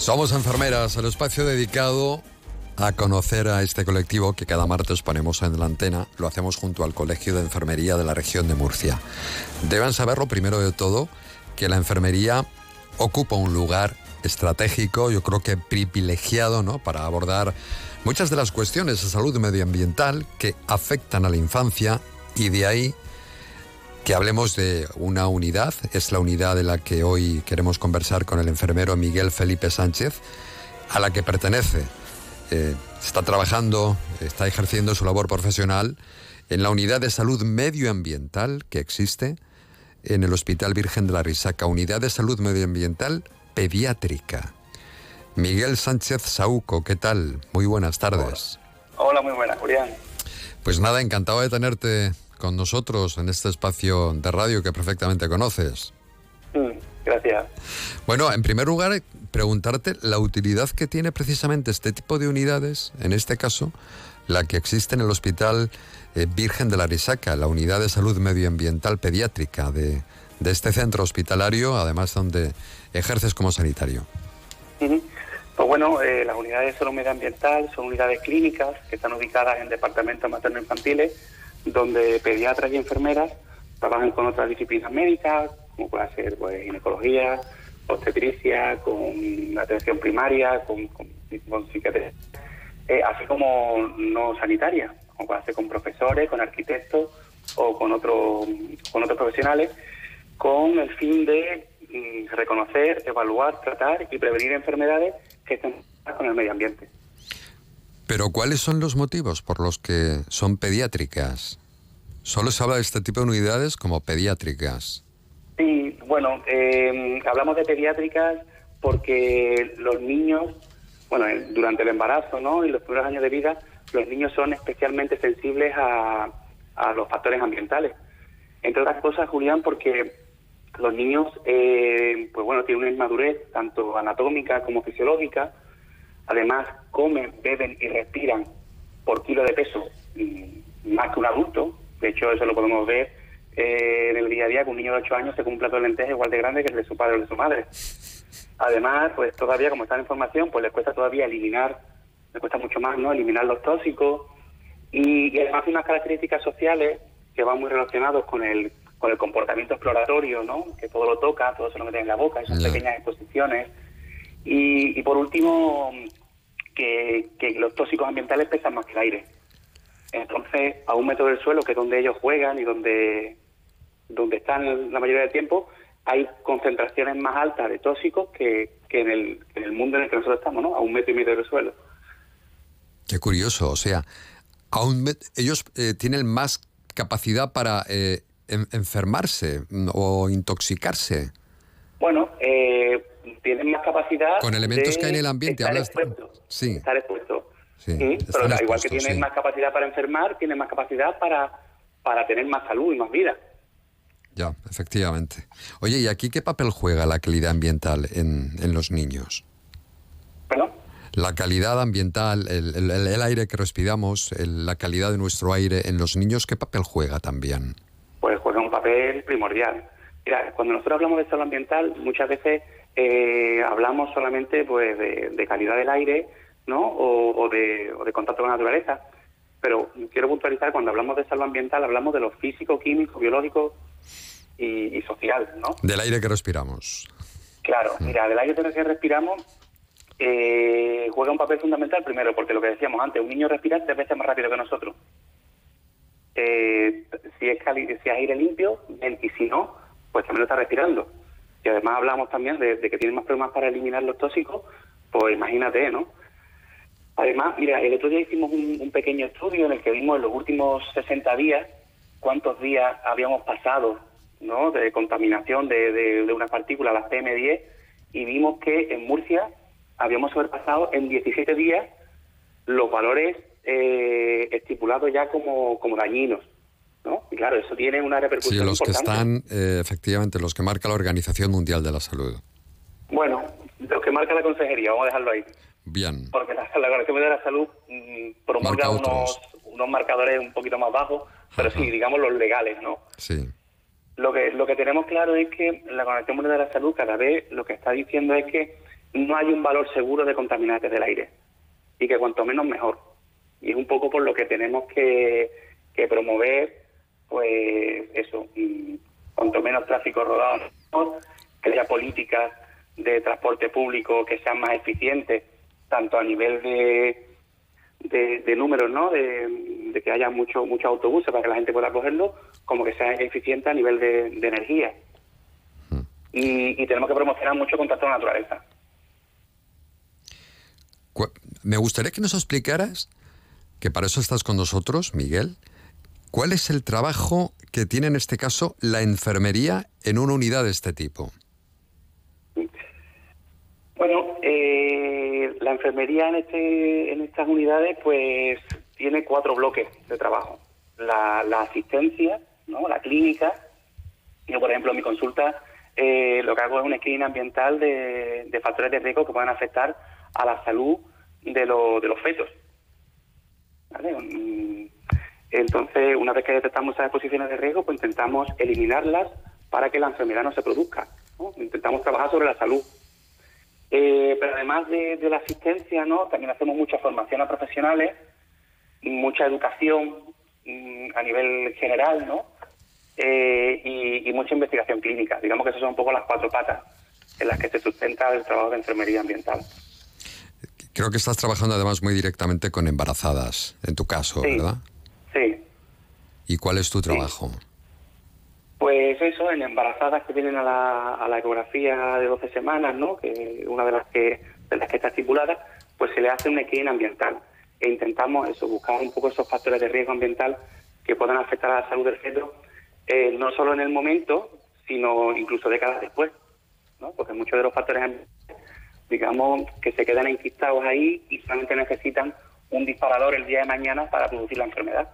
Somos enfermeras, el espacio dedicado a conocer a este colectivo que cada martes ponemos en la antena. Lo hacemos junto al Colegio de Enfermería de la región de Murcia. Deben saberlo primero de todo que la enfermería ocupa un lugar estratégico, yo creo que privilegiado, ¿no? Para abordar muchas de las cuestiones de salud medioambiental que afectan a la infancia y de ahí que hablemos de una unidad, es la unidad de la que hoy queremos conversar con el enfermero Miguel Felipe Sánchez, a la que pertenece. Eh, está trabajando, está ejerciendo su labor profesional en la unidad de salud medioambiental que existe en el Hospital Virgen de la Risaca, unidad de salud medioambiental pediátrica. Miguel Sánchez Sauco, ¿qué tal? Muy buenas tardes. Hola, muy buenas, Julián. Pues nada, encantado de tenerte con nosotros en este espacio de radio que perfectamente conoces. Mm, gracias. Bueno, en primer lugar, preguntarte la utilidad que tiene precisamente este tipo de unidades, en este caso, la que existe en el Hospital eh, Virgen de la Risaca, la unidad de salud medioambiental pediátrica de, este centro hospitalario, además donde ejerces como sanitario. Pues bueno, eh, las unidades de salud medioambiental son unidades clínicas que están ubicadas en departamentos materno-infantiles donde pediatras y enfermeras trabajan con otras disciplinas médicas, como puede ser pues, ginecología, obstetricia, con atención primaria, con, psiquiatría, eh, así como no sanitaria, como puede ser con profesores, con arquitectos o con, otro, con otros profesionales, con el fin de mm, reconocer, evaluar, tratar y prevenir enfermedades que estén con el medio ambiente. Pero ¿cuáles son los motivos por los que son pediátricas? Solo se habla de este tipo de unidades como pediátricas. Sí, bueno, eh, hablamos de pediátricas porque los niños, bueno, durante el embarazo ¿no? y los primeros años de vida, los niños son especialmente sensibles a, los factores ambientales. Entre otras cosas, Julián, porque los niños, eh, pues bueno, tienen una inmadurez tanto anatómica como fisiológica, Además, comen, beben y respiran por kilo de peso mm, más que un adulto. De hecho, eso lo podemos ver eh, en el día a día, que un niño de 8 años se un plato de lentejas igual de grande que el de su padre o de su madre. Además, pues todavía, como está en información, pues les cuesta todavía eliminar, les cuesta mucho más, ¿no? Eliminar los tóxicos. Y, además hay unas características sociales que van muy relacionados con el, con el comportamiento exploratorio, ¿no? Que todo lo toca, todo se lo mete en la boca, esas pequeñas exposiciones. Y, y por último, que, los tóxicos ambientales pesan más que el aire. Entonces, a un metro del suelo, que es donde ellos juegan y donde, donde están la mayoría del tiempo, hay concentraciones más altas de tóxicos que, que en, el, en el mundo en el que nosotros estamos, ¿no? A un metro y medio del suelo. Qué curioso, o sea, a un ellos eh, tienen más capacidad para eh, enfermarse o intoxicarse. Bueno, eh, tienen más capacidad. Con elementos que hay en el ambiente, estar expuesto, sí. Estar expuesto. Sí, pero igual que tienen más capacidad para enfermar, tienen más capacidad para, para tener más salud y más vida. Ya, efectivamente. Oye, ¿y aquí qué papel juega la calidad ambiental en, en los niños? ¿Perdón? La calidad ambiental, el, el, aire que respiramos, la calidad de nuestro aire en los niños, ¿qué papel juega también? Pues juega un papel primordial. Mira, cuando nosotros hablamos de salud ambiental, muchas veces eh, hablamos solamente pues de, calidad del aire ¿no? O, de, contacto con la naturaleza. Pero quiero puntualizar, cuando hablamos de salud ambiental, hablamos de lo físico, químico, biológico y, social, ¿no? Del aire que respiramos. Claro, mm. mira, del aire que respiramos eh, juega un papel fundamental, primero, porque lo que decíamos antes, un niño respira tres veces más rápido que nosotros. Eh, si, es si es aire limpio, y si no, pues también lo está respirando y además hablamos también de, que tienen más problemas para eliminar los tóxicos, pues imagínate, ¿no? Además, mira, el otro día hicimos un, pequeño estudio en el que vimos en los últimos 60 días cuántos días habíamos pasado ¿no? de contaminación de, de, una partícula, las PM10, y vimos que en Murcia habíamos sobrepasado en 17 días los valores eh, estipulados ya como, como dañinos. Y claro, eso tiene una repercusión. Sí, los que están, eh, efectivamente, los que marca la Organización Mundial de la Salud. Bueno, los que marca la Consejería, vamos a dejarlo ahí. Bien. Porque la, Organización Mundial de la Salud mm, promulga unos, unos marcadores un poquito más bajos, pero sí, digamos los legales, ¿no? Sí. Lo que, lo que tenemos claro es que la Organización Mundial de la Salud cada vez lo que está diciendo es que no hay un valor seguro de contaminantes del aire y que cuanto menos mejor. Y es un poco por lo que tenemos que, que promover, pues eso, cuanto menos tráfico rodado, que haya políticas de transporte público que sean más eficientes, tanto a nivel de, de, números, ¿no? De, que haya muchos mucho autobuses para que la gente pueda cogerlo, como que sea eficiente a nivel de, energía. Y, y, tenemos que promocionar mucho contacto con la naturaleza. Me gustaría que nos explicaras, que para eso estás con nosotros, Miguel, ¿cuál es el trabajo que tiene en este caso la enfermería en una unidad de este tipo? Bueno, eh, la enfermería en, este, en estas unidades pues tiene cuatro bloques de trabajo. La, asistencia, ¿no? la clínica. Yo, por ejemplo, en mi consulta eh, lo que hago es un screening ambiental de, de factores de riesgo que puedan afectar a la salud de, de los fetos. Mm, entonces, una vez que detectamos esas exposiciones de riesgo, pues intentamos eliminarlas para que la enfermedad no se produzca. Intentamos trabajar sobre la salud. Eh, pero además de, la asistencia, ¿no? también hacemos mucha formación a profesionales, mucha educación mm, a nivel general, ¿no? Eh, y, mucha investigación clínica. Digamos que esas son un poco las cuatro patas en las que se sustenta el trabajo de enfermería ambiental. Creo que estás trabajando además muy directamente con embarazadas, en tu caso, ¿verdad? ¿Y cuál es tu trabajo? Pues eso, en embarazadas que vienen a la, a la ecografía de 12 semanas, ¿no? que una de las que, de las que está estipulada, pues se le hace un screening ambiental e intentamos eso, buscar un poco esos factores de riesgo ambiental que puedan afectar a la salud del feto, eh, no solo en el momento, sino incluso décadas después, ¿no? porque muchos de los factores ambientales digamos, que se quedan enquistados ahí y solamente necesitan un disparador el día de mañana para producir la enfermedad.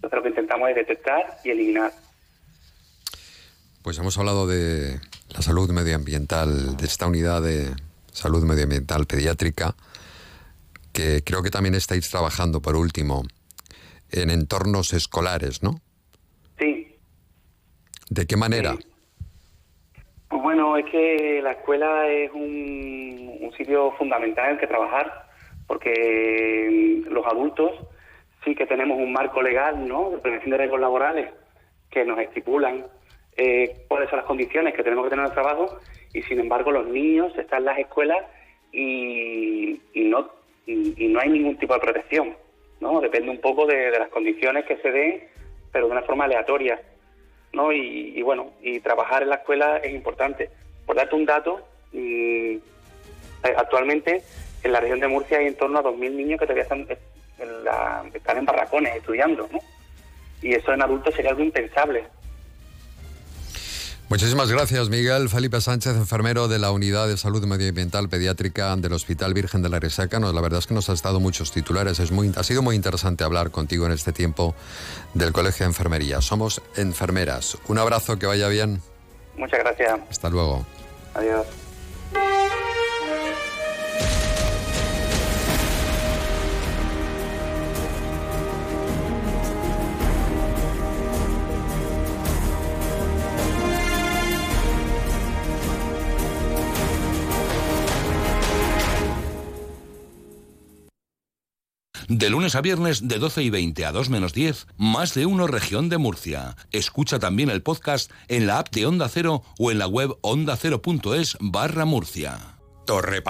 Entonces lo que intentamos es detectar y eliminar. Pues hemos hablado de la salud medioambiental, de esta unidad de salud medioambiental pediátrica, que creo que también estáis trabajando, por último, en entornos escolares, ¿no? Sí. ¿De qué manera? Pues bueno, es que la escuela es un, sitio fundamental en el que trabajar, porque los adultos sí que tenemos un marco legal, ¿no?, de prevención de riesgos laborales que nos estipulan eh, cuáles son las condiciones que tenemos que tener en el trabajo y sin embargo los niños están en las escuelas y, no y, no hay ningún tipo de protección, ¿no? Depende un poco de las condiciones que se den, pero de una forma aleatoria. ¿no? Y, bueno, y trabajar en la escuela es importante. Por darte un dato, mm, eh, actualmente en la región de Murcia hay en torno a 2.000 niños que todavía están en, la, están en barracones estudiando, ¿no? Y eso en adultos sería algo impensable. Muchísimas gracias, Miguel. Felipe Sánchez, enfermero de la Unidad de Salud Medioambiental Pediátrica del Hospital Virgen de la Resaca. la verdad es que nos ha estado muchos titulares. Es muy, ha sido muy interesante hablar contigo en este tiempo del Colegio de Enfermería. Somos enfermeras. Un abrazo, que vaya bien. Muchas gracias. Hasta luego. Adiós. De lunes a viernes de 12 y 20 a 2 menos 10, más de uno región de Murcia. Escucha también el podcast en la app de Onda Cero o en la web ondacero.es barra Murcia.